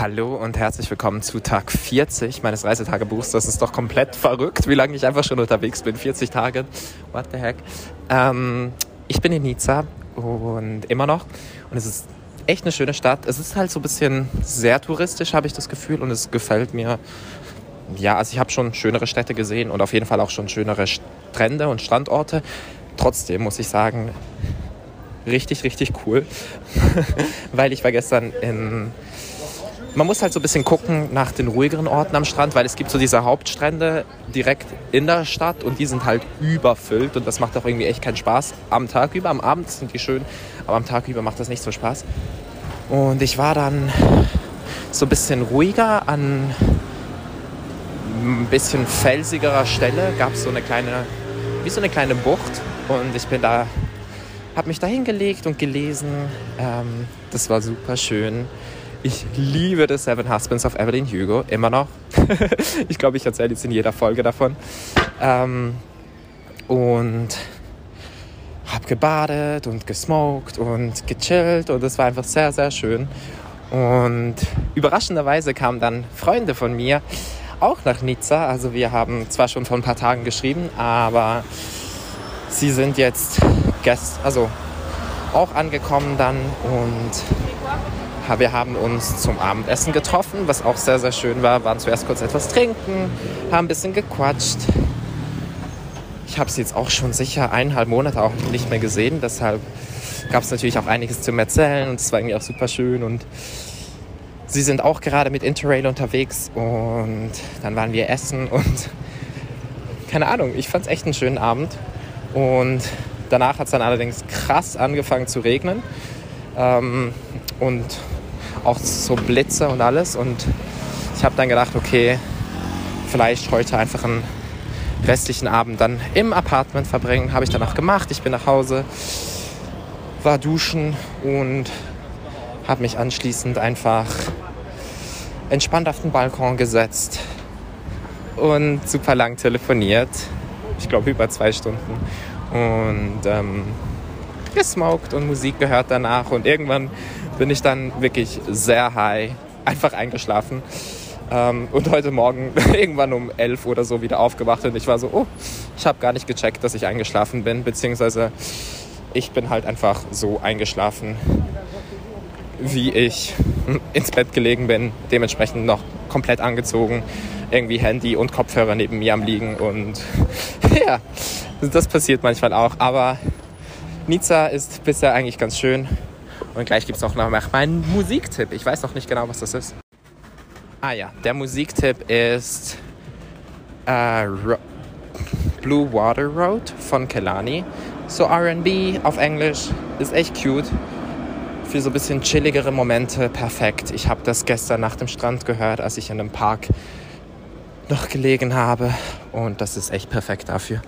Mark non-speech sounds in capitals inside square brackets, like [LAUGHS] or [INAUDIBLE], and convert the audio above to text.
Hallo und herzlich willkommen zu Tag 40 meines Reisetagebuchs. Das ist doch komplett verrückt, wie lange ich einfach schon unterwegs bin. 40 Tage. What the heck? Ähm, ich bin in Nizza und immer noch. Und es ist echt eine schöne Stadt. Es ist halt so ein bisschen sehr touristisch, habe ich das Gefühl. Und es gefällt mir. Ja, also ich habe schon schönere Städte gesehen und auf jeden Fall auch schon schönere Strände und Strandorte. Trotzdem muss ich sagen, richtig, richtig cool. [LAUGHS] Weil ich war gestern in man muss halt so ein bisschen gucken nach den ruhigeren Orten am Strand, weil es gibt so diese Hauptstrände direkt in der Stadt und die sind halt überfüllt und das macht auch irgendwie echt keinen Spaß. Am Tag über, am Abend sind die schön, aber am Tag über macht das nicht so Spaß. Und ich war dann so ein bisschen ruhiger an ein bisschen felsigerer Stelle, gab es so eine kleine, wie so eine kleine Bucht und ich bin da, habe mich da hingelegt und gelesen. Ähm, das war super schön. Ich liebe The Seven Husbands of Evelyn Hugo, immer noch. [LAUGHS] ich glaube, ich erzähle jetzt in jeder Folge davon. Ähm, und habe gebadet und gesmoked und gechillt und es war einfach sehr, sehr schön. Und überraschenderweise kamen dann Freunde von mir auch nach Nizza. Also wir haben zwar schon vor ein paar Tagen geschrieben, aber sie sind jetzt gest also auch angekommen dann und wir haben uns zum Abendessen getroffen, was auch sehr, sehr schön war. Waren zuerst kurz etwas trinken, haben ein bisschen gequatscht. Ich habe sie jetzt auch schon sicher eineinhalb Monate auch nicht mehr gesehen. Deshalb gab es natürlich auch einiges zu erzählen und es war irgendwie auch super schön. Und sie sind auch gerade mit Interrail unterwegs und dann waren wir essen und [LAUGHS] keine Ahnung, ich fand es echt einen schönen Abend. Und danach hat es dann allerdings krass angefangen zu regnen. Ähm, und auch so Blitze und alles. Und ich habe dann gedacht, okay, vielleicht heute einfach einen restlichen Abend dann im Apartment verbringen. Habe ich dann auch gemacht. Ich bin nach Hause, war duschen und habe mich anschließend einfach entspannt auf den Balkon gesetzt und super lang telefoniert. Ich glaube über zwei Stunden. Und ähm, gesmoked und Musik gehört danach. Und irgendwann bin ich dann wirklich sehr high einfach eingeschlafen. Ähm, und heute Morgen [LAUGHS] irgendwann um elf oder so wieder aufgewacht und ich war so, oh, ich habe gar nicht gecheckt, dass ich eingeschlafen bin, beziehungsweise ich bin halt einfach so eingeschlafen, wie ich [LAUGHS] ins Bett gelegen bin, dementsprechend noch komplett angezogen, irgendwie Handy und Kopfhörer neben mir am liegen und [LAUGHS] ja, das passiert manchmal auch, aber Nizza ist bisher eigentlich ganz schön. Und gleich gibt es auch noch meinen Musiktipp. Ich weiß noch nicht genau, was das ist. Ah ja, der Musiktipp ist äh, Blue Water Road von Kelani. So RB auf Englisch. Ist echt cute. Für so ein bisschen chilligere Momente perfekt. Ich habe das gestern nach dem Strand gehört, als ich in einem Park noch gelegen habe. Und das ist echt perfekt dafür.